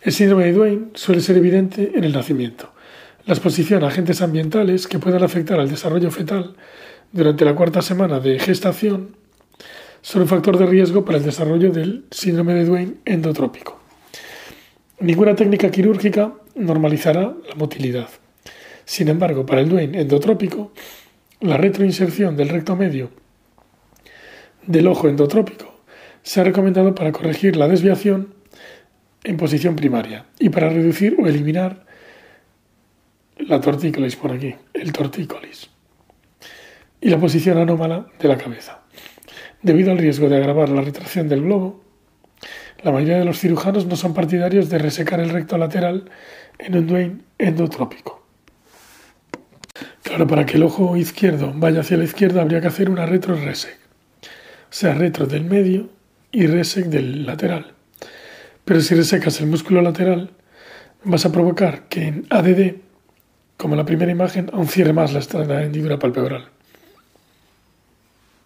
El síndrome de Duane suele ser evidente en el nacimiento. La exposición a agentes ambientales que puedan afectar al desarrollo fetal durante la cuarta semana de gestación son un factor de riesgo para el desarrollo del síndrome de Duane endotrópico. Ninguna técnica quirúrgica normalizará la motilidad. Sin embargo, para el Duane endotrópico, la retroinserción del recto medio del ojo endotrópico se ha recomendado para corregir la desviación en posición primaria y para reducir o eliminar la tortícolis por aquí, el tortícolis, y la posición anómala de la cabeza. Debido al riesgo de agravar la retracción del globo, la mayoría de los cirujanos no son partidarios de resecar el recto lateral en un Duane endotrópico. Claro, para que el ojo izquierdo vaya hacia la izquierda habría que hacer una retro-resec, o sea, retro del medio y resec del lateral. Pero si resecas el músculo lateral, vas a provocar que en ADD, como en la primera imagen, aún cierre más la hendidura palpebral.